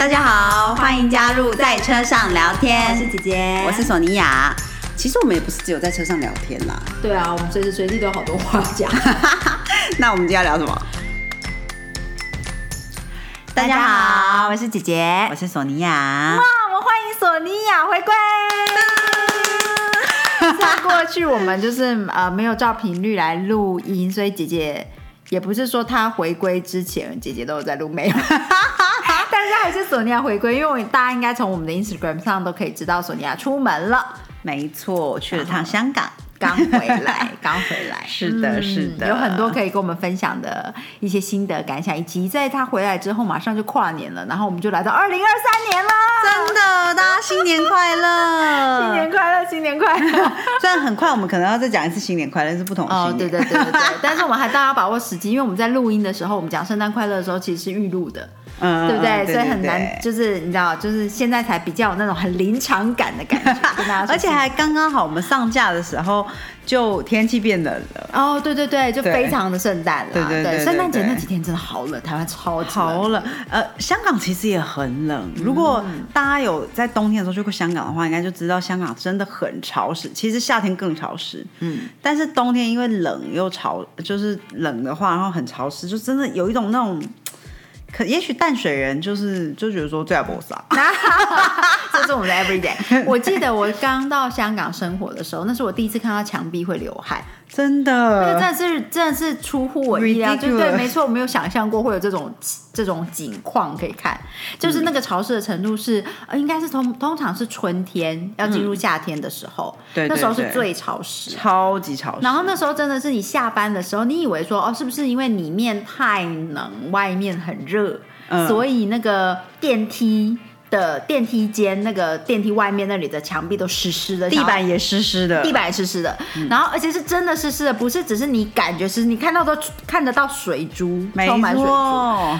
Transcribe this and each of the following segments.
大家好，欢迎加入在车上聊天。我是姐姐，我是索尼娅。其实我们也不是只有在车上聊天啦。对啊，我们随时随地都有好多话讲。那我们今天要聊什么？大家好，我是姐姐，我是索尼娅。哇，我们欢迎索尼娅回归。在过去我们就是呃没有照频率来录音，所以姐姐也不是说她回归之前姐姐都有在录，没有。但是还是索尼娅回归，因为我大家应该从我们的 Instagram 上都可以知道索尼娅出门了。没错，去了趟香港，刚回来，刚回来。是的，是的，有很多可以跟我们分享的一些心得感想，以及在他回来之后，马上就跨年了，然后我们就来到二零二三年了。真的，大家新年快乐！新年快乐，新年快乐！虽然很快，我们可能要再讲一次新年快乐，是不同的哦，对对对对对。但是我们还大家把握时机，因为我们在录音的时候，我们讲圣诞快乐的时候，其实是预录的。嗯，对不对？所以很难，就是你知道，就是现在才比较有那种很临场感的感觉，跟大家。而且还刚刚好，我们上架的时候就天气变冷了。哦，对对对，就非常的圣诞了。对对对，圣诞节那几天真的好冷，台湾超级好冷。呃，香港其实也很冷。如果大家有在冬天的时候去过香港的话，应该就知道香港真的很潮湿。其实夏天更潮湿。嗯。但是冬天因为冷又潮，就是冷的话，然后很潮湿，就真的有一种那种。可也许淡水人就是就觉得说最爱博撒，这是我们的 everyday。我记得我刚到香港生活的时候，那是我第一次看到墙壁会流汗。真的，那真的是真的是出乎我意料，就对，没错，我没有想象过会有这种这种景况可以看，就是那个潮湿的程度是，呃，应该是通通常是春天要进入夏天的时候，对，那时候是最潮湿，超级潮湿。然后那时候真的是你下班的时候，你以为说哦，是不是因为里面太冷，外面很热，所以那个电梯。的电梯间那个电梯外面那里的墙壁都湿湿的，地板也湿湿的，地板也湿湿的，然后而且是真的湿湿的，不是只是你感觉是，你看到都看得到水珠，充满水珠。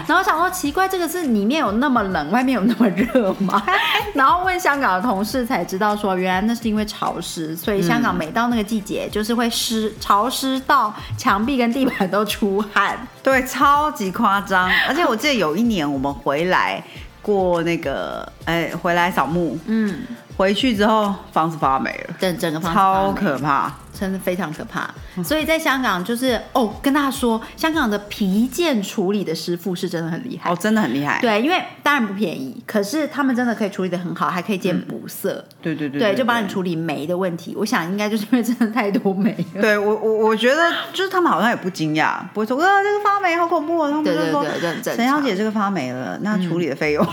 然后想说奇怪，这个是里面有那么冷，外面有那么热吗？然后问香港的同事才知道说，原来那是因为潮湿，所以香港每到那个季节就是会湿潮湿到墙壁跟地板都出汗，对，超级夸张。而且我记得有一年我们回来。过那个，哎，回来扫墓，嗯，回去之后房子发霉了，整整个房子超可怕。真的非常可怕，所以在香港就是哦，跟大家说，香港的皮件处理的师傅是真的很厉害哦，真的很厉害。对，因为当然不便宜，可是他们真的可以处理的很好，还可以兼补色。对对对，对，就帮你处理霉的问题。我想应该就是因为真的太多霉了。对我我我觉得就是他们好像也不惊讶，不会说哇这个发霉好恐怖哦。他们就说陈小姐这个发霉了，那处理的费用。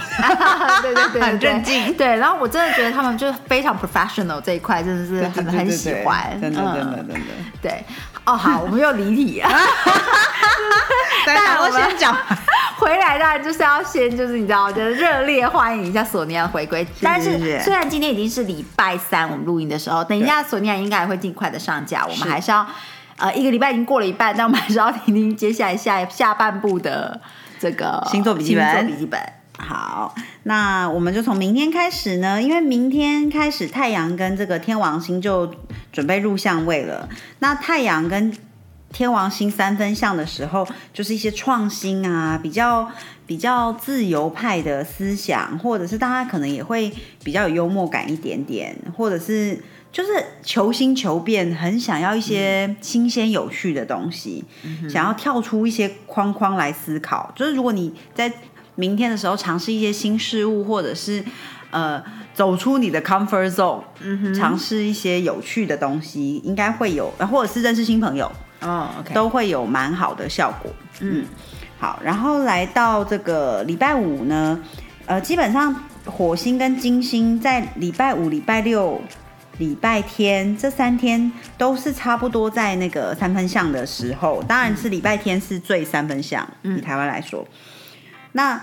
对 对对，很镇静。对，然后我真的觉得他们就非常 professional 这一块，真的是很很喜欢。真的。真的真的对哦，好，我们又离题了。但我先讲 回来，当然就是要先就是你知道，就是热烈欢迎一下索尼娅回归。但是虽然今天已经是礼拜三，我们录音的时候，等一下索尼娅应该也会尽快的上架。我们还是要呃，一个礼拜已经过了一半，但我们还是要听听接下来下下半部的这个星座笔记本。笔记本。好，那我们就从明天开始呢，因为明天开始太阳跟这个天王星就准备入相位了。那太阳跟天王星三分相的时候，就是一些创新啊，比较比较自由派的思想，或者是大家可能也会比较有幽默感一点点，或者是就是求新求变，很想要一些新鲜有趣的东西，想要跳出一些框框来思考。就是如果你在明天的时候尝试一些新事物，或者是呃走出你的 comfort zone，尝试一些有趣的东西，应该会有，或者是认识新朋友哦，OK，都会有蛮好的效果。嗯，好，然后来到这个礼拜五呢，呃，基本上火星跟金星在礼拜五、礼拜六、礼拜天这三天都是差不多在那个三分相的时候，当然是礼拜天是最三分相，以台湾来说。那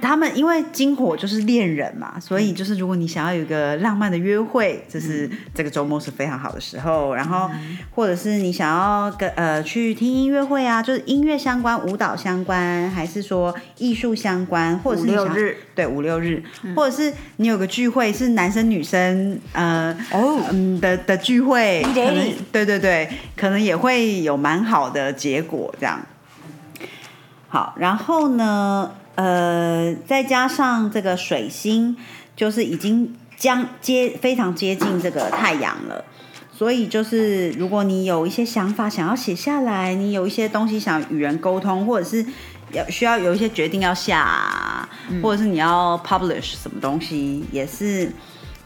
他们因为金火就是恋人嘛，所以就是如果你想要有一个浪漫的约会，就是这个周末是非常好的时候。然后或者是你想要跟呃去听音乐会啊，就是音乐相关、舞蹈相关，还是说艺术相关，或者是六日对五六日，或者是你有个聚会是男生女生呃哦嗯的的聚会，可能对对对，可能也会有蛮好的结果这样。好，然后呢？呃，呃，再加上这个水星，就是已经将接非常接近这个太阳了。所以就是，如果你有一些想法想要写下来，你有一些东西想与人沟通，或者是要需要有一些决定要下，或者是你要 publish 什么东西，也是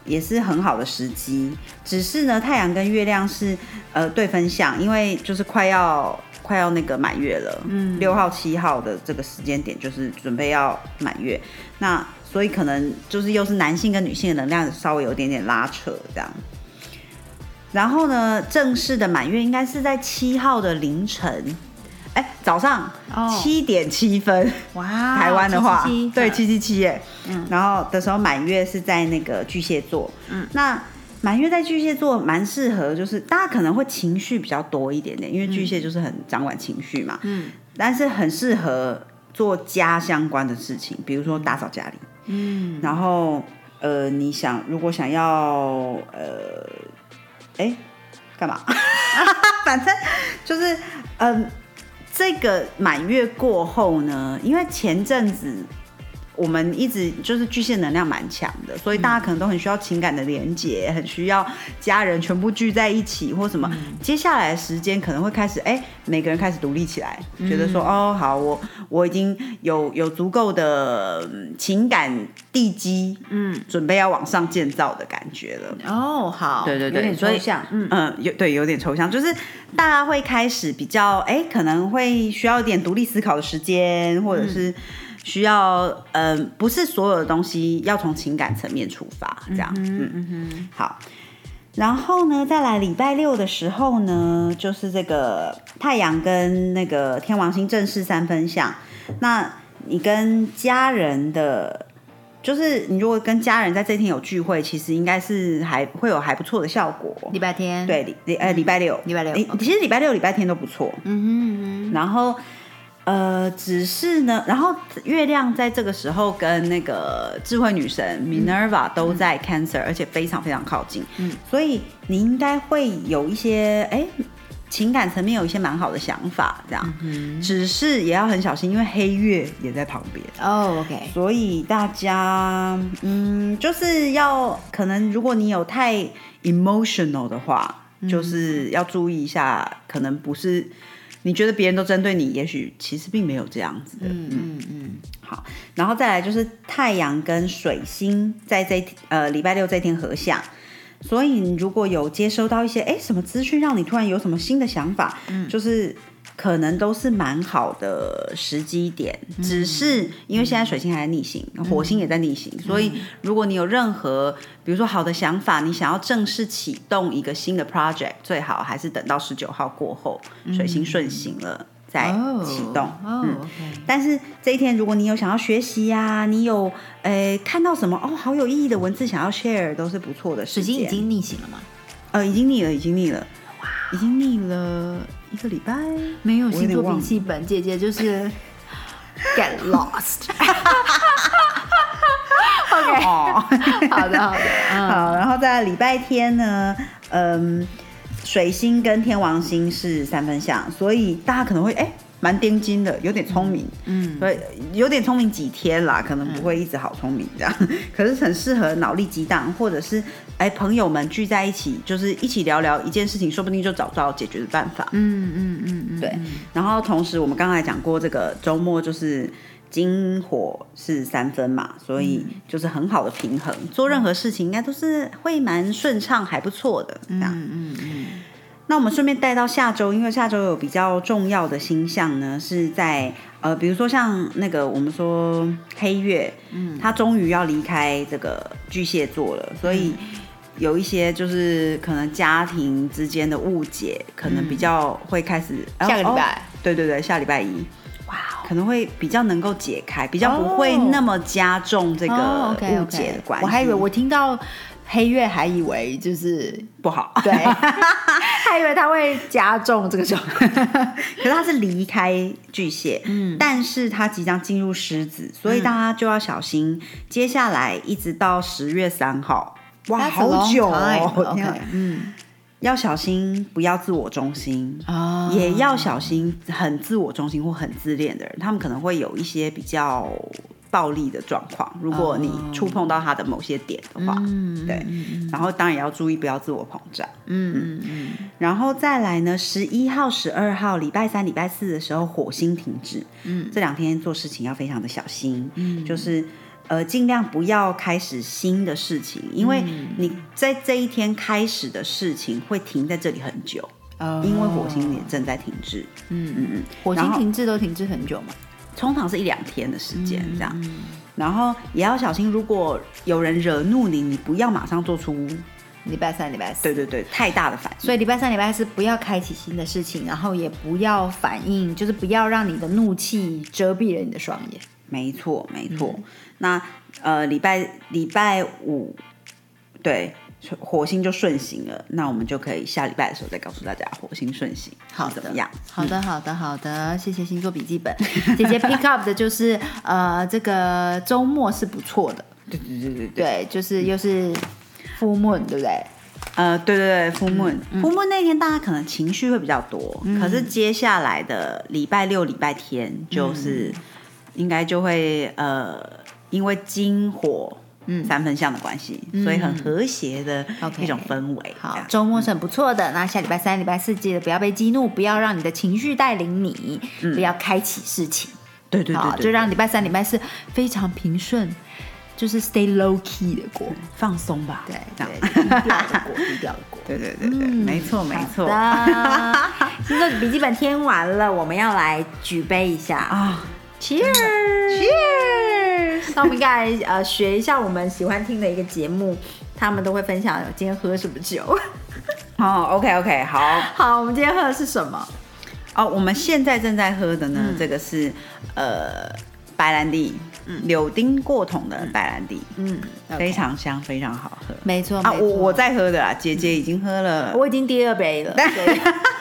也是很好的时机。只是呢，太阳跟月亮是呃对分相，因为就是快要快要那个满月了，嗯，六号七号的这个时间点就是准备要满月，那所以可能就是又是男性跟女性的能量稍微有点点拉扯这样。然后呢，正式的满月应该是在七号的凌晨，哎，早上七点七分，哇，台湾的话，对，七七七耶，嗯，然后的时候满月是在那个巨蟹座，嗯，那满月在巨蟹座蛮适合，就是大家可能会情绪比较多一点点，因为巨蟹就是很掌管情绪嘛，嗯，但是很适合做家相关的事情，比如说打扫家里，嗯，然后呃，你想如果想要呃。哎，干嘛？反正就是，嗯，这个满月过后呢，因为前阵子。我们一直就是巨蟹能量蛮强的，所以大家可能都很需要情感的连接，很需要家人全部聚在一起或什么。接下来的时间可能会开始，哎，每个人开始独立起来，觉得说，哦，好，我我已经有有足够的情感地基，嗯，准备要往上建造的感觉了。哦，好，对对对，抽象，嗯嗯，有对有点抽象，就是大家会开始比较，哎，可能会需要一点独立思考的时间，或者是。需要，嗯，不是所有的东西要从情感层面出发，这样，嗯嗯嗯，好。然后呢，再来礼拜六的时候呢，就是这个太阳跟那个天王星正式三分相。那你跟家人的，就是你如果跟家人在这天有聚会，其实应该是还会有还不错的效果。礼拜天，对，礼礼呃礼拜六，礼拜六，其实礼拜六、礼拜天都不错。嗯哼，然后。呃，只是呢，然后月亮在这个时候跟那个智慧女神 Minerva 都在 Cancer，而且非常非常靠近，嗯，所以你应该会有一些哎情感层面有一些蛮好的想法，这样，嗯，只是也要很小心，因为黑月也在旁边。哦，OK，所以大家嗯就是要可能如果你有太 emotional 的话，就是要注意一下，可能不是。你觉得别人都针对你，也许其实并没有这样子的。嗯嗯嗯。好，然后再来就是太阳跟水星在这呃礼拜六这天合相，所以你如果有接收到一些哎什么资讯，让你突然有什么新的想法，嗯，就是。可能都是蛮好的时机点，只是因为现在水星还在逆行，火星也在逆行，所以如果你有任何，比如说好的想法，你想要正式启动一个新的 project，最好还是等到十九号过后，水星顺行了再启动。嗯，但是这一天如果你有想要学习呀，你有诶看到什么哦好有意义的文字想要 share，都是不错的。水星已经逆行了吗？呃，已经逆了，已经逆了，哇，已经逆了。一个礼拜没有星座笔记本，姐姐就是 get lost。OK，好的好的，好，然后在礼拜天呢，嗯，水星跟天王星是三分相，所以大家可能会哎。蛮钉金的，有点聪明，嗯，所以有点聪明几天啦，可能不会一直好聪明这样，可是很适合脑力激荡，或者是哎朋友们聚在一起，就是一起聊聊一件事情，说不定就找到解决的办法。嗯嗯嗯嗯，对。然后同时我们刚才讲过，这个周末就是金火是三分嘛，所以就是很好的平衡，做任何事情应该都是会蛮顺畅，还不错的这样。嗯嗯嗯。那我们顺便带到下周，因为下周有比较重要的星象呢，是在呃，比如说像那个我们说黑月，嗯，它终于要离开这个巨蟹座了，所以有一些就是可能家庭之间的误解，可能比较会开始下个礼拜，对对对，下礼拜一，哇，可能会比较能够解开，比较不会那么加重这个误解的关系。我还以为我听到。黑月还以为就是不好，对，还以为他会加重这个状 可是他是离开巨蟹，嗯，但是他即将进入狮子，所以大家就要小心。接下来一直到十月三号，哇，好久哦，嗯，要小心，不要自我中心啊，也要小心很自我中心或很自恋的人，他们可能会有一些比较暴力的状况。如果你触碰到它的某些点的话，对，然后当然也要注意不要自我膨胀。嗯嗯嗯。然后再来呢，十一号、十二号，礼拜三、礼拜四的时候，火星停止。嗯，这两天做事情要非常的小心。嗯，就是呃，尽量不要开始新的事情，因为你在这一天开始的事情会停在这里很久。因为火星也正在停滞。嗯嗯嗯。火星停滞都停滞很久吗？通常是一两天的时间这样。然后也要小心，如果有人惹怒你，你不要马上做出。礼拜三、礼拜四，对对对，太大的反应。所以礼拜三、礼拜四不要开启新的事情，然后也不要反应，就是不要让你的怒气遮蔽了你的双眼。没错，没错。那呃，礼拜礼拜五，对，火星就顺行了。那我们就可以下礼拜的时候再告诉大家火星顺行好怎么样？好的，好的，好的。谢谢星座笔记本 姐姐 pick up 的就是呃，这个周末是不错的。对对对对对，就是又是。Full moon 对不对？呃，对对对，Full moon，Full moon 那天大家可能情绪会比较多，可是接下来的礼拜六、礼拜天就是应该就会呃，因为金火三分相的关系，所以很和谐的一种氛围。好，周末是很不错的。那下礼拜三、礼拜四记得不要被激怒，不要让你的情绪带领你，不要开启事情。对对对，就让礼拜三、礼拜四非常平顺。就是 stay low key 的过，放松吧，对，这样低调的过，低调的过，对对对对，没错没错。星座 笔记本添完了，我们要来举杯一下啊，Cheers，Cheers。那我们应该呃学一下我们喜欢听的一个节目，他们都会分享今天喝什么酒。哦，OK OK，好，好，我们今天喝的是什么？哦，我们现在正在喝的呢，这个是呃。白兰地，柳丁过桶的白兰地，嗯，非常香，非常好喝。没错啊，我我在喝的啦，姐姐已经喝了，我已经第二杯了。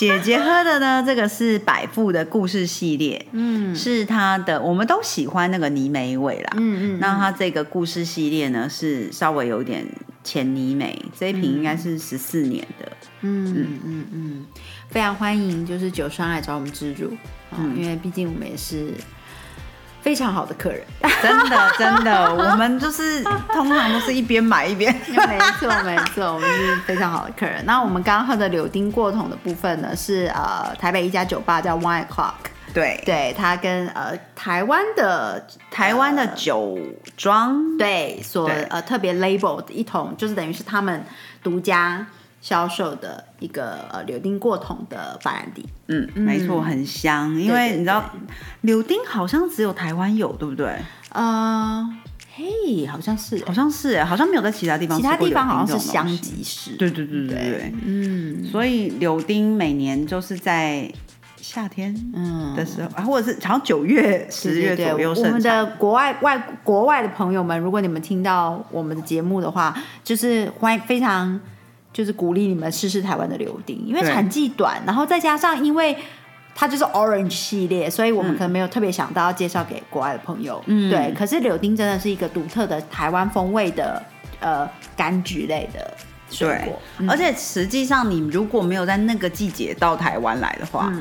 姐姐喝的呢，这个是百富的故事系列，嗯，是它的，我们都喜欢那个泥煤味啦，嗯嗯。那它这个故事系列呢，是稍微有点浅泥煤，这一瓶应该是十四年的，嗯嗯。嗯嗯，非常欢迎，就是酒商来找我们植入。嗯，因为毕竟我们也是非常好的客人，真的真的，我们就是通常都是一边买一边，没错没错，我们是非常好的客人。那我们刚刚喝的柳丁过桶的部分呢，是呃台北一家酒吧叫 One O'clock，对。对，它跟呃台湾的台湾的酒庄。对所呃特别 label 的一桶，就是等于是他们独家。销售的一个呃柳丁过桶的白兰地，嗯，没错，很香。因为你知道柳丁好像只有台湾有，对不对？呃，嘿，好像是，好像是，好像没有在其他地方。其他地方好像是香吉士。对对对对对，嗯。所以柳丁每年就是在夏天嗯的时候啊，或者是好像九月、十月左右。我们的国外外国外的朋友们，如果你们听到我们的节目的话，就是欢迎非常。就是鼓励你们试试台湾的柳丁，因为产季短，然后再加上因为它就是 Orange 系列，所以我们可能没有特别想到要介绍给国外的朋友。嗯，对。可是柳丁真的是一个独特的台湾风味的呃柑橘类的水果，而且实际上你如果没有在那个季节到台湾来的话，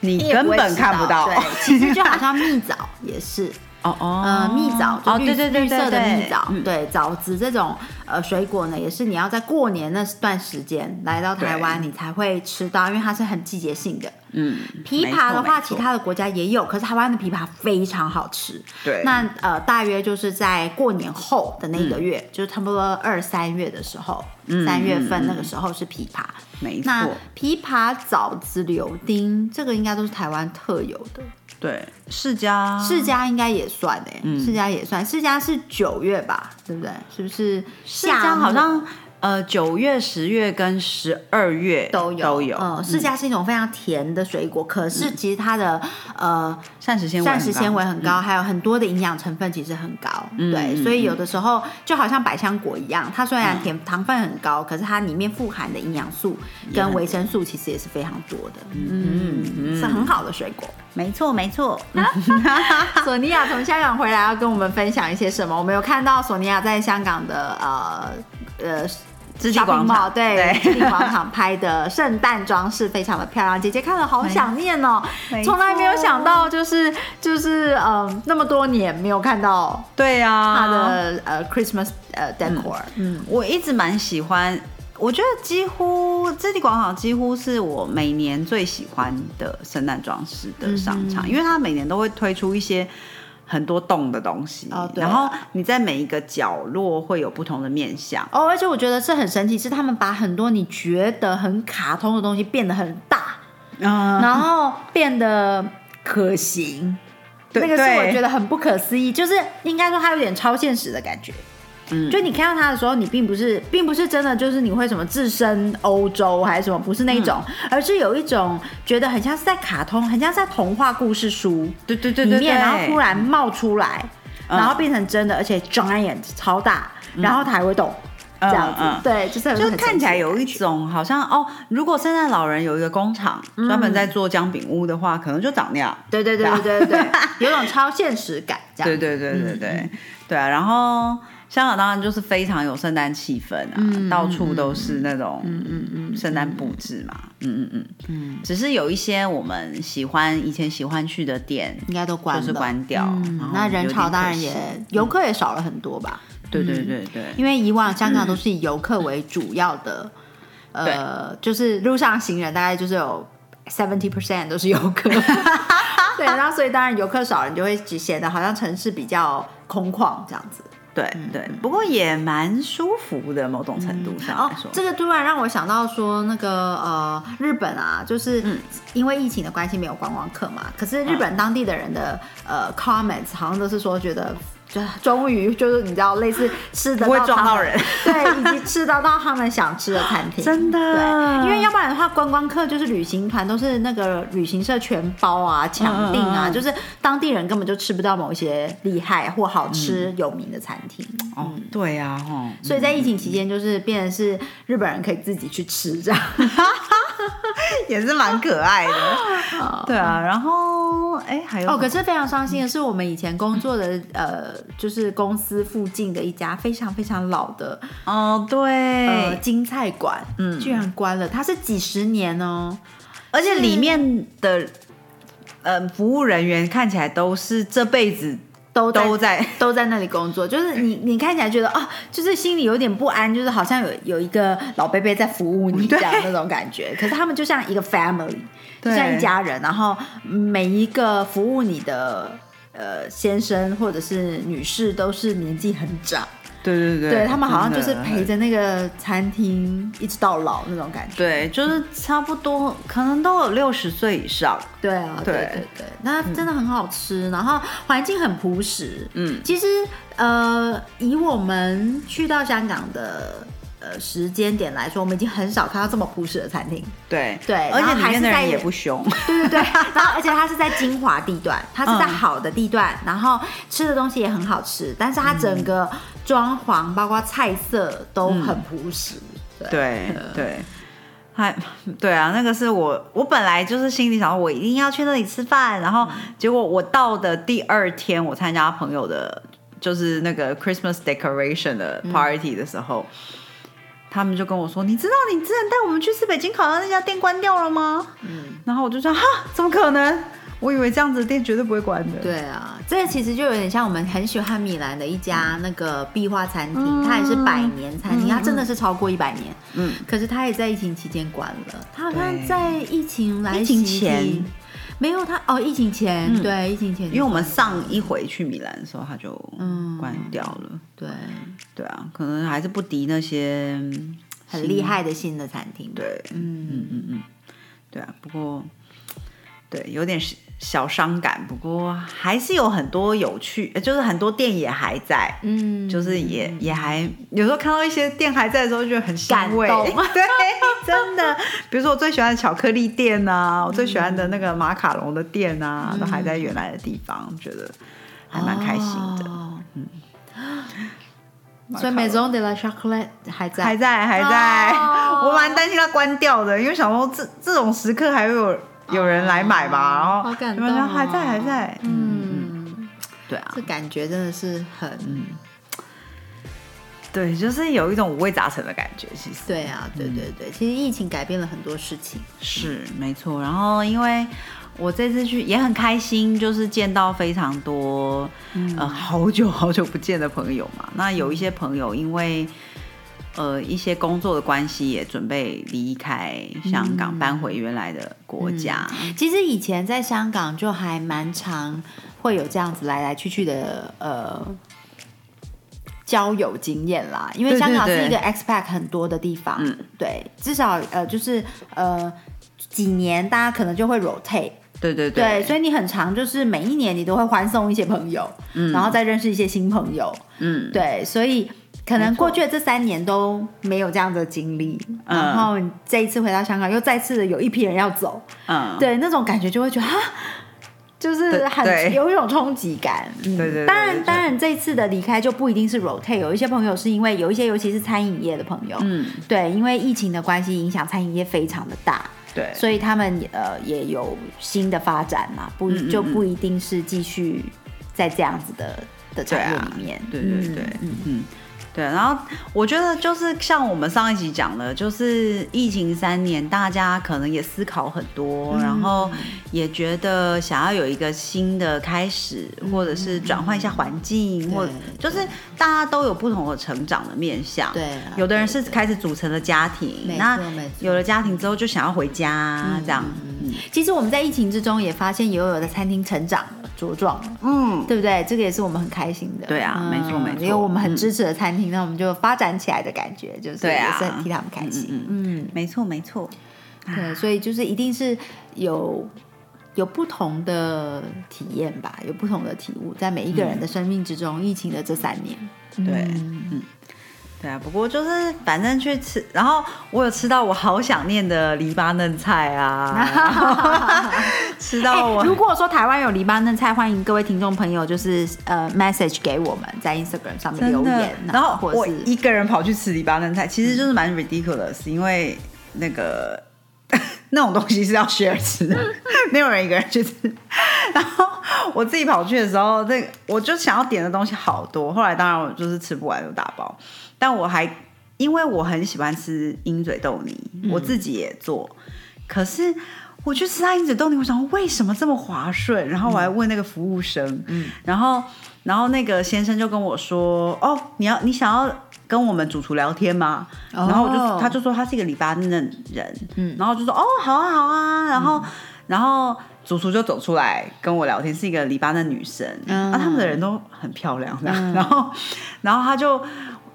你根本看不到。对，其实就好像蜜枣也是。哦哦，呃，蜜枣就绿绿色的蜜枣，对枣子这种呃水果呢，也是你要在过年那段时间来到台湾，你才会吃到，因为它是很季节性的。嗯，枇杷的话，其他的国家也有，可是台湾的枇杷非常好吃。对，那呃，大约就是在过年后的那个月，就是差不多二三月的时候，三月份那个时候是枇杷。没错，那枇杷、枣子、柳丁，这个应该都是台湾特有的。对，世家世家应该也算哎，世家也算，世家是九月吧，对不对？是不是？世家好像。呃，九月、十月跟十二月都有都有。嗯，释迦是一种非常甜的水果，可是其实它的呃膳食纤维膳食纤维很高，还有很多的营养成分其实很高。对，所以有的时候就好像百香果一样，它虽然甜糖分很高，可是它里面富含的营养素跟维生素其实也是非常多的。嗯，是很好的水果。没错，没错。索尼娅从香港回来要跟我们分享一些什么？我们有看到索尼娅在香港的呃呃。织地广场。对，织地广场拍的圣诞装饰非常的漂亮，姐姐看了好想念哦，从来没有想到就是就是嗯那么多年没有看到，对呀，他的呃 Christmas 呃 decor，嗯，我一直蛮喜欢。我觉得几乎这地广场几乎是我每年最喜欢的圣诞装饰的商场，因为它每年都会推出一些很多动的东西，然后你在每一个角落会有不同的面相哦。而且我觉得这很神奇，是他们把很多你觉得很卡通的东西变得很大，然后变得可行。那个是我觉得很不可思议，就是应该说它有点超现实的感觉。就你看到它的时候，你并不是，并不是真的，就是你会什么置身欧洲还是什么，不是那种，而是有一种觉得很像是在卡通，很像是在童话故事书，对对对里面，然后突然冒出来，然后变成真的，而且 giant 超大，然后它还会动，这样子，对，就是就看起来有一种好像哦，如果圣诞老人有一个工厂专门在做姜饼屋的话，可能就长那样，对对对对对对，有种超现实感，这样，对对对对对。对啊，然后。香港当然就是非常有圣诞气氛啊，到处都是那种嗯嗯嗯圣诞布置嘛，嗯嗯嗯。嗯，只是有一些我们喜欢以前喜欢去的店，应该都关就是关掉，那人潮当然也游客也少了很多吧？对对对对，因为以往香港都是以游客为主要的，呃，就是路上行人大概就是有 seventy percent 都是游客，对，然后所以当然游客少，你就会显得好像城市比较空旷这样子。对对，不过也蛮舒服的，某种程度上来说。这个突然让我想到说，那个呃，日本啊，就是因为疫情的关系没有观光客嘛，可是日本当地的人的呃 comments 好像都是说觉得。就终于就是你知道类似吃的不会撞到人，对，以及吃得到他们想吃的餐厅，真的，对，因为要不然的话，观光客就是旅行团都是那个旅行社全包啊，抢订啊，就是当地人根本就吃不到某一些厉害或好吃有名的餐厅。哦，对呀，哈，所以在疫情期间，就是变成是日本人可以自己去吃这样。也是蛮可爱的，对啊，然后哎还有哦，可是非常伤心的是，我们以前工作的呃，就是公司附近的一家非常非常老的哦，对，金菜馆，嗯，居然关了，它是几十年哦，而且里面的呃服务人员看起来都是这辈子。都都在 都在那里工作，就是你你看起来觉得啊，就是心里有点不安，就是好像有有一个老贝贝在服务你这样那种感觉。可是他们就像一个 family，就像一家人，然后每一个服务你的呃先生或者是女士都是年纪很长。对对对，对他们好像就是陪着那个餐厅一直到老那种感觉。对，就是差不多，可能都有六十岁以上。对啊，对对对，那真的很好吃，然后环境很朴实。嗯，其实呃，以我们去到香港的。呃，时间点来说，我们已经很少看到这么朴实的餐厅。对对，而且里面的人也不凶。对对对，然后而且它是在精华地段，它是在好的地段，然后吃的东西也很好吃，但是它整个装潢包括菜色都很朴实。对对，还对啊，那个是我我本来就是心里想我一定要去那里吃饭，然后结果我到的第二天，我参加朋友的，就是那个 Christmas decoration 的 party 的时候。他们就跟我说：“你知道你之前带我们去吃北京烤鸭那家店关掉了吗？”嗯，然后我就说：“哈，怎么可能？我以为这样子的店绝对不会关的。”对啊，这其实就有点像我们很喜欢米兰的一家那个壁画餐厅，它也是百年餐厅，它真的是超过一百年。嗯，可是它也在疫情期间关了。它好像在疫情来前。没有它哦，疫情前对疫情前，因为我们上一回去米兰的时候，它就关掉了。对对啊，可能还是不敌那些很厉害的新的餐厅。对，嗯嗯嗯嗯，对啊，不过对有点小伤感，不过还是有很多有趣，就是很多店也还在，嗯，就是也也还有时候看到一些店还在的时候，就很感慰，对，真的，比如说我最喜欢的巧克力店啊，我最喜欢的那个马卡龙的店啊，都还在原来的地方，觉得还蛮开心的，嗯，所以 Maison de la Chocolate 还在，还在，还在，我蛮担心它关掉的，因为想说这这种时刻还会有。有人来买吧，然后好感动，还在还在，嗯，对啊，这感觉真的是很，对，就是有一种五味杂陈的感觉。其实，对啊，对对对，其实疫情改变了很多事情，是没错。然后，因为我这次去也很开心，就是见到非常多呃好久好久不见的朋友嘛。那有一些朋友因为呃一些工作的关系，也准备离开香港，搬回原来的国家。其实以前在香港就还蛮常会有这样子来来去去的呃。交友经验啦，因为香港是一个 expat 很多的地方，嗯，对，至少呃就是呃几年大家可能就会 rotate，对对对，所以你很长就是每一年你都会欢送一些朋友，嗯，然后再认识一些新朋友，嗯，对，所以可能过去的这三年都没有这样的经历，然后这一次回到香港又再次的有一批人要走，嗯，对，那种感觉就会觉得啊。就是很有一种冲击感，对对。当然，当然，这次的离开就不一定是 rotate，有一些朋友是因为有一些，尤其是餐饮业的朋友，嗯，对，因为疫情的关系，影响餐饮业非常的大，对，所以他们呃也有新的发展嘛，不就不一定是继续在这样子的的产业里面，对对对，嗯嗯。对，然后我觉得就是像我们上一集讲的，就是疫情三年，大家可能也思考很多，然后也觉得想要有一个新的开始，或者是转换一下环境，或就是大家都有不同的成长的面向。对，有的人是开始组成了家庭，那有了家庭之后就想要回家，这样。嗯，其实我们在疫情之中也发现，有有的餐厅成长了、茁壮了，嗯，对不对？这个也是我们很开心的。对啊，没错没错，因为我们很支持的餐厅。那我们就发展起来的感觉，就是也是很替他们开心。嗯，没错没错。对，所以就是一定是有有不同的体验吧，有不同的体悟，在每一个人的生命之中。疫情的这三年，对，嗯。对啊，不过就是反正去吃，然后我有吃到我好想念的黎巴嫩菜啊，吃到我。如果说台湾有黎巴嫩菜，欢迎各位听众朋友就是呃 message 给我们，在 Instagram 上面留言。然后我一个人跑去吃黎巴嫩菜，其实就是蛮 ridiculous，因为那个 那种东西是要 share 吃的，没有人一个人去吃。然后我自己跑去的时候，那我就想要点的东西好多，后来当然我就是吃不完就打包。但我还因为我很喜欢吃鹰嘴豆泥，我自己也做。可是我去吃他鹰嘴豆泥，我想为什么这么滑顺？然后我还问那个服务生，嗯，然后然后那个先生就跟我说：“哦，你要你想要跟我们主厨聊天吗？”然后我就他就说他是一个黎巴嫩人，嗯，然后就说：“哦，好啊，好啊。”然后然后主厨就走出来跟我聊天，是一个黎巴嫩女生，啊，他们的人都很漂亮，然后然后他就。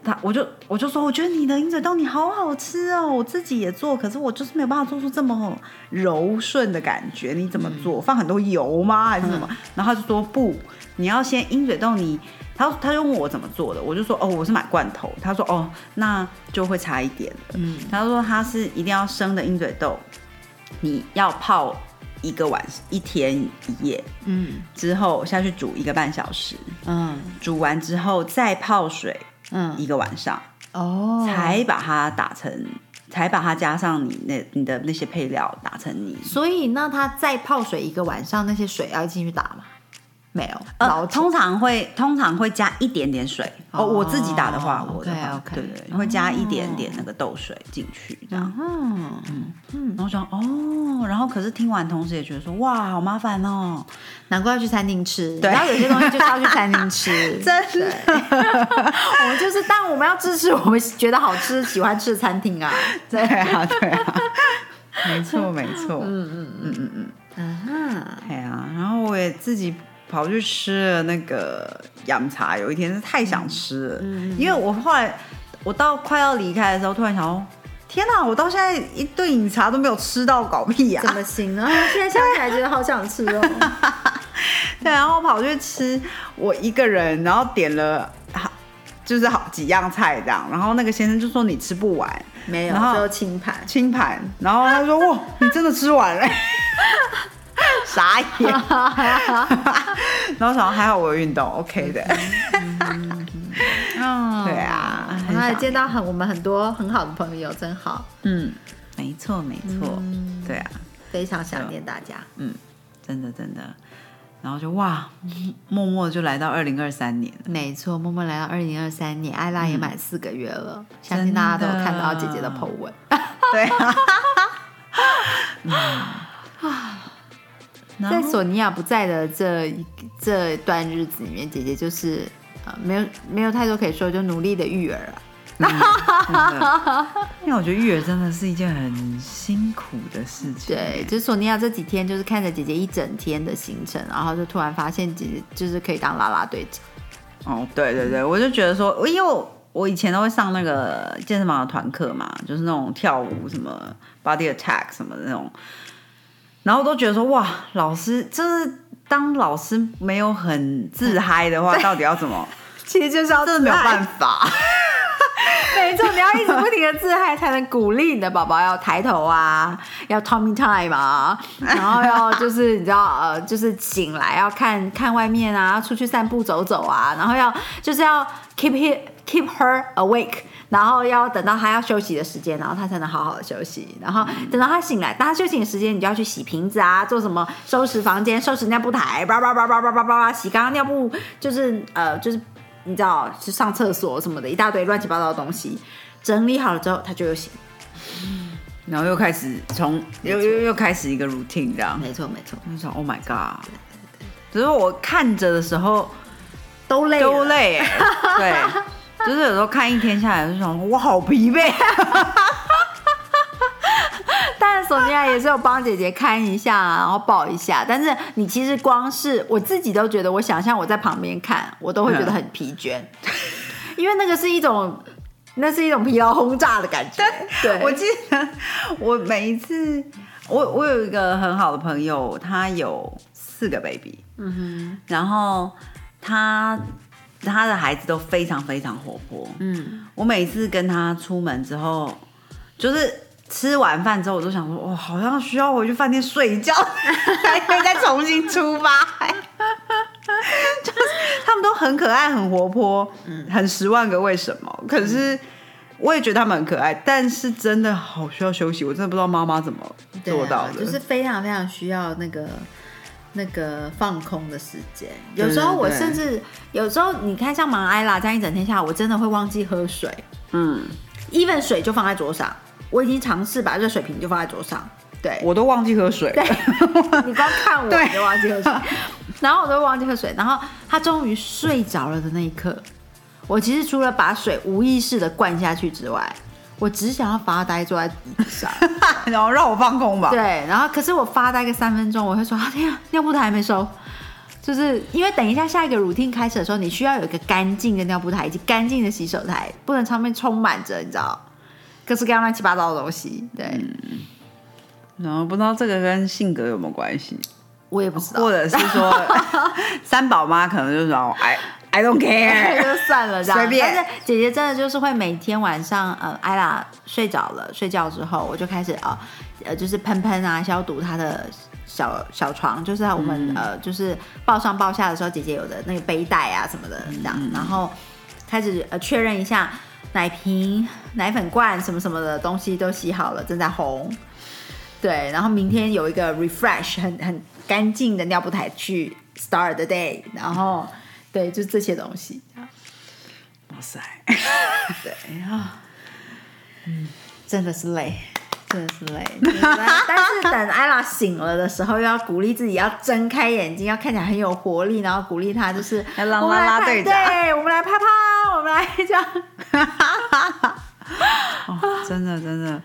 他我就我就说，我觉得你的鹰嘴豆泥好好吃哦，我自己也做，可是我就是没有办法做出这么柔顺的感觉。你怎么做？放很多油吗？还是什么？然后他就说不，你要先鹰嘴豆泥。他他就问我怎么做的，我就说哦，我是买罐头。他说哦，那就会差一点。嗯，他说他是一定要生的鹰嘴豆，你要泡一个晚一天一夜，嗯，之后下去煮一个半小时，嗯，煮完之后再泡水。嗯，一个晚上哦，才把它打成，才把它加上你那你的那些配料打成泥。所以那它再泡水一个晚上，那些水要进去打吗？没有，呃，通常会通常会加一点点水。哦，我自己打的话，我的话，对对，会加一点点那个豆水进去，这样。嗯嗯，然后说哦，然后可是听完，同时也觉得说，哇，好麻烦哦，难怪要去餐厅吃。然后有些东西就是要去餐厅吃，真的。我们就是，但我们要支持我们觉得好吃、喜欢吃的餐厅啊。对啊，对啊，没错，没错。嗯嗯嗯嗯嗯。嗯哼，对啊，然后我也自己。跑去吃了那个洋茶，有一天是太想吃了，因为我后来我到快要离开的时候，突然想说，天哪，我到现在一顿饮茶都没有吃到，搞屁呀！怎么行呢？现在想起来觉得好想吃哦。对，然后跑去吃，我一个人，然后点了好就是好几样菜这样，然后那个先生就说你吃不完，没有，然后清盘清盘，然后他说哇，你真的吃完了。傻眼，然后想还好我有运动，OK 的。嗯，对啊，还见到很我们很多很好的朋友，真好。嗯，没错没错，对啊，非常想念大家。嗯，真的真的。然后就哇，默默就来到二零二三年。没错，默默来到二零二三年，艾拉也满四个月了，相信大家都有看到姐姐的 po 文。对。在索尼娅不在的这这段日子里面，姐姐就是呃，没有没有太多可以说，就努力的育儿啊。因为我觉得育儿真的是一件很辛苦的事情。对，就是索尼娅这几天就是看着姐姐一整天的行程，然后就突然发现姐姐就是可以当啦啦队长。哦，对对对，我就觉得说，因为我以前都会上那个健身房的团课嘛，就是那种跳舞什么 body attack 什么的那种。然后都觉得说哇，老师就是当老师没有很自嗨的话，到底要怎么？其实就是要真的没有办法。没错，你要一直不停的自嗨，才能鼓励你的宝宝要抬头啊，要 Tommy time 啊，然后要就是你知道呃，就是醒来要看看外面啊，出去散步走走啊，然后要就是要 keep he keep her awake。然后要等到他要休息的时间，然后他才能好好的休息。然后等到他醒来，当他休息的时间，你就要去洗瓶子啊，做什么收拾房间、收拾尿布台，叭叭叭叭叭叭叭，洗刚刚尿布，就是呃，就是你知道，去上厕所什么的，一大堆乱七八糟的东西，整理好了之后，他就又醒，然后又开始从又又又开始一个 routine 这样。没错没错，我想 Oh my God，只是我看着的时候都累都累，对。就是有时候看一天下来，就想我好疲惫。但是索尼娅也是有帮姐姐看一下，然后抱一下。但是你其实光是我自己都觉得，我想象我在旁边看，我都会觉得很疲倦，因为那个是一种，那是一种疲劳轰炸的感觉。对，我记得我每一次，我我有一个很好的朋友，他有四个 baby，嗯哼，然后他。他的孩子都非常非常活泼。嗯，我每次跟他出门之后，就是吃完饭之后，我都想说，哇，好像需要回去饭店睡一觉，才可以再重新出发。就是他们都很可爱、很活泼，嗯，很十万个为什么。可是我也觉得他们很可爱，但是真的好需要休息。我真的不知道妈妈怎么做到的，就是非常非常需要那个。那个放空的时间，有时候我甚至有时候你看像忙艾拉这样一整天下来，我真的会忘记喝水。嗯，even 水就放在桌上，我已经尝试把热水瓶就放在桌上。对，我都忘记喝水。对，你光看我就忘记喝水，然后我都忘记喝水，然后他终于睡着了的那一刻，我其实除了把水无意识的灌下去之外。我只想要发呆坐在椅子上，然后让我放空吧。对，然后可是我发呆个三分钟，我会说啊天啊，尿布台还没收，就是因为等一下下一个 routine 开始的时候，你需要有一个干净的尿布台以及干净的洗手台，不能上面充满着你知道各式各样乱七八糟的东西。对，然后不知道这个跟性格有没有关系，我也不知道，或者是说 三宝妈可能就是说哎。I don't care，就算了这样。随便。但是姐姐真的就是会每天晚上，呃，艾拉睡着了，睡觉之后，我就开始啊，呃，就是喷喷啊，消毒她的小小床，就是我们呃，就是抱上抱下的时候，姐姐有的那个背带啊什么的这样，然后开始呃确认一下奶瓶、奶粉罐什么什么的东西都洗好了，正在烘。对，然后明天有一个 refresh 很很干净的尿布台去 start the day，然后。对，就这些东西。哇塞，对啊，嗯，真的是累，真的是累。但是等艾拉醒了的时候，又要鼓励自己，要睁开眼睛，要看起来很有活力，然后鼓励他，就是啦啦啦队长，对，我们来啪啪，我们来这样。哦，真的，真的，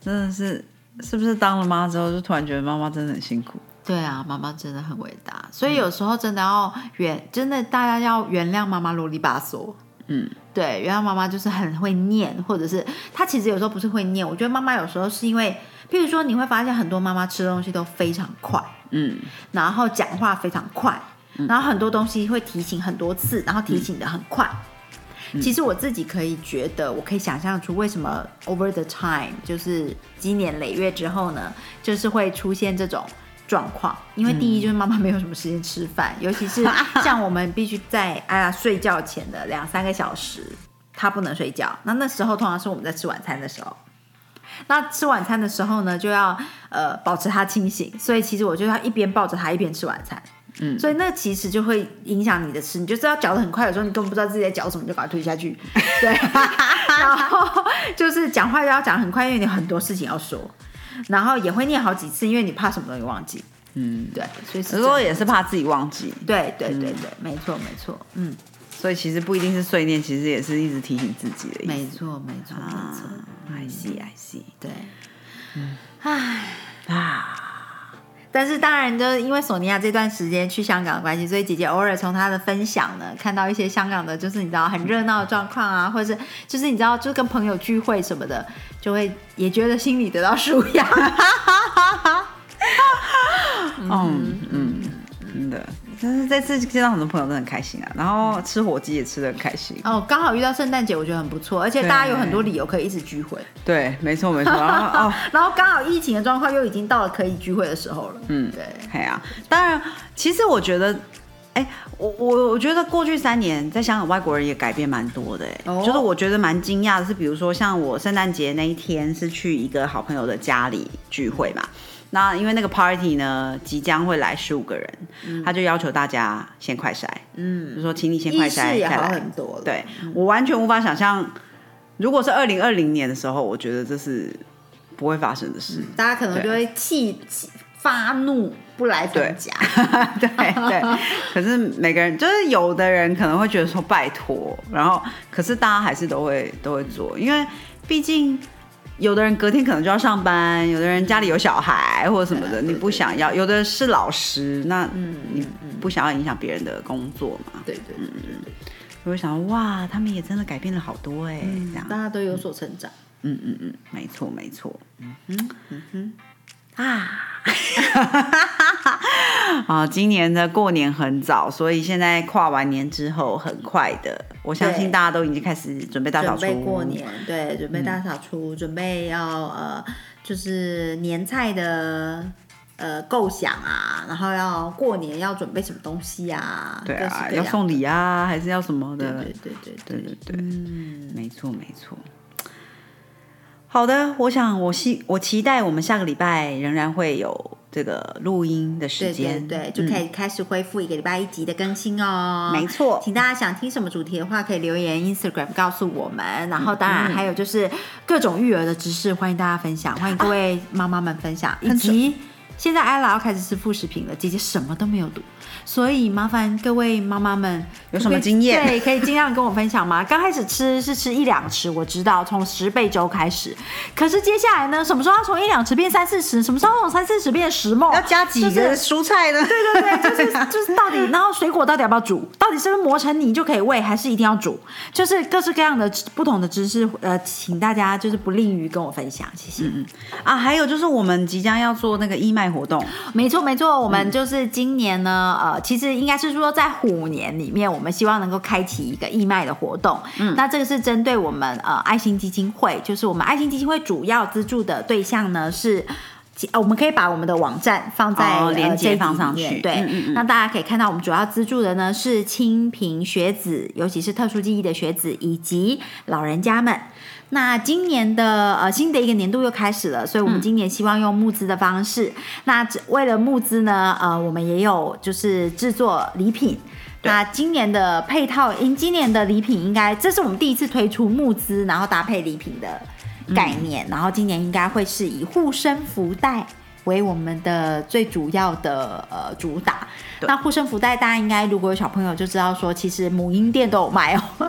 真的是，是不是当了妈之后，就突然觉得妈妈真的很辛苦？对啊，妈妈真的很伟大，所以有时候真的要原真的大家要原谅妈妈啰里吧嗦。嗯，对，原谅妈妈就是很会念，或者是她其实有时候不是会念，我觉得妈妈有时候是因为，譬如说你会发现很多妈妈吃东西都非常快，嗯，然后讲话非常快，然后很多东西会提醒很多次，然后提醒的很快。其实我自己可以觉得，我可以想象出为什么 over the time 就是积年累月之后呢，就是会出现这种。状况，因为第一就是妈妈没有什么时间吃饭，尤其是 像我们必须在哎呀睡觉前的两三个小时，她不能睡觉。那那时候通常是我们在吃晚餐的时候，那吃晚餐的时候呢，就要呃保持她清醒，所以其实我就要一边抱着她一边吃晚餐。嗯，所以那其实就会影响你的吃，你就知道嚼的很快，有时候你根本不知道自己在嚼什么，就把它推下去。对，然后就是讲话要讲很快，因为你很多事情要说，然后也会念好几次，因为你怕什么东西忘记。嗯，对，所以有时候也是怕自己忘记。对对对对，没错没错。嗯，所以其实不一定是碎念，其实也是一直提醒自己的。没错没错没错，I see I see。对，嗯，唉啊。但是当然，就是因为索尼娅这段时间去香港的关系，所以姐姐偶尔从她的分享呢，看到一些香港的，就是你知道很热闹的状况啊，或者是就是你知道，就跟朋友聚会什么的，就会也觉得心里得到舒压。嗯嗯，真的。但是这次见到很多朋友都很开心啊，然后吃火鸡也吃的很开心哦。刚好遇到圣诞节，我觉得很不错，而且大家有很多理由可以一直聚会。对，没错没错。然后 哦，然后刚好疫情的状况又已经到了可以聚会的时候了。嗯，对，对啊。当然，其实我觉得，哎，我我我觉得过去三年在香港外国人也改变蛮多的，哎，就是我觉得蛮惊讶的是，比如说像我圣诞节那一天是去一个好朋友的家里聚会嘛。那因为那个 party 呢，即将会来十五个人，他就要求大家先快筛，嗯，就说请你先快筛再来。对，我完全无法想象，如果是二零二零年的时候，我觉得这是不会发生的事。大家可能就会气气发怒，不来参加。对 对，可是每个人就是有的人可能会觉得说拜托，然后可是大家还是都会都会做，因为毕竟。有的人隔天可能就要上班，有的人家里有小孩或者什么的，你不想要；有的是老师，那你不想要影响别人的工作嘛？对对对对对。我会想，哇，他们也真的改变了好多哎，这样大家都有所成长。嗯嗯嗯，没错没错。嗯哼嗯哼。啊，啊！今年的过年很早，所以现在跨完年之后很快的，我相信大家都已经开始准备大扫除。准备过年，对，准备大扫除，准备要呃，就是年菜的呃构想啊，然后要过年要准备什么东西啊？对啊，要送礼啊，还是要什么的？对对对对对对，嗯，没错没错。好的，我想我希我期待我们下个礼拜仍然会有这个录音的时间，对，就可以开始恢复一个礼拜一集的更新哦。没错，请大家想听什么主题的话，可以留言 Instagram 告诉我们。然后当然还有就是各种育儿的知识，欢迎大家分享，欢迎各位妈妈们分享，以及现在艾拉要开始吃副食品了，姐姐什么都没有读。所以麻烦各位妈妈们有什么经验？对，可以尽量跟我分享吗？刚开始吃是吃一两匙，我知道从十倍粥开始。可是接下来呢？什么时候要从一两匙变三四匙？什么时候从三四匙变十梦？要加几个蔬菜呢？对对对，就是就是到底，然后水果到底要不要煮？到底是不是磨成泥就可以喂，还是一定要煮？就是各式各样的不同的知识，呃，请大家就是不吝于跟我分享，谢谢。嗯啊，还有就是我们即将要做那个义卖活动，没错没错，我们就是今年呢，呃。其实应该是说，在虎年里面，我们希望能够开启一个义卖的活动。嗯，那这个是针对我们呃爱心基金会，就是我们爱心基金会主要资助的对象呢是，我们可以把我们的网站放在连接放上去。对，那大家可以看到，我们主要资助的呢是清贫学子，尤其是特殊记忆的学子以及老人家们。那今年的呃新的一个年度又开始了，所以我们今年希望用募资的方式。那为了募资呢，呃，我们也有就是制作礼品。那今年的配套，因今年的礼品应该这是我们第一次推出募资，然后搭配礼品的概念。然后今年应该会是以护身福袋为我们的最主要的呃主打。那护身符袋，大家应该如果有小朋友就知道说，其实母婴店都有卖哦，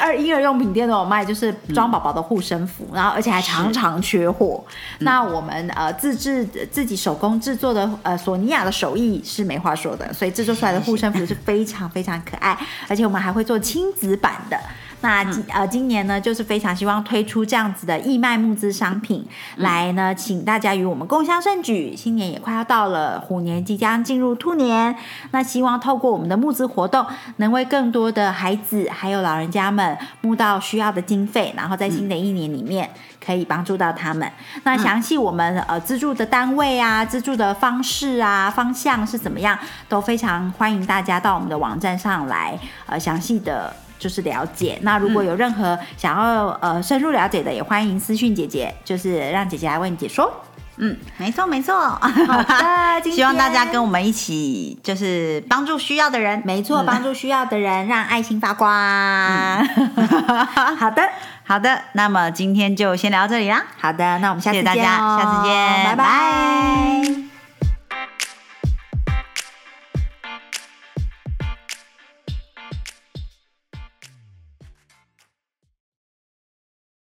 二婴儿用品店都有卖，就是装宝宝的护身符，然后而且还常常缺货。那我们呃自制自己手工制作的呃索尼娅的手艺是没话说的，所以制作出来的护身符是非常非常可爱，而且我们还会做亲子版的。那呃，今年呢，就是非常希望推出这样子的义卖募资商品，来呢，请大家与我们共襄盛举。新年也快要到了，虎年即将进入兔年，那希望透过我们的募资活动，能为更多的孩子还有老人家们募到需要的经费，然后在新的一年里面可以帮助到他们。那详细我们呃资助的单位啊，资助的方式啊，方向是怎么样，都非常欢迎大家到我们的网站上来呃详细的。就是了解，那如果有任何想要呃深入了解的，也欢迎私讯姐姐，就是让姐姐来为你解说。嗯，没错没错。好的，希望大家跟我们一起，就是帮助需要的人。没错，帮助需要的人，让爱心发光。好的，好的。那么今天就先聊到这里啦。好的，那我们下次谢谢大家，下次见，拜拜。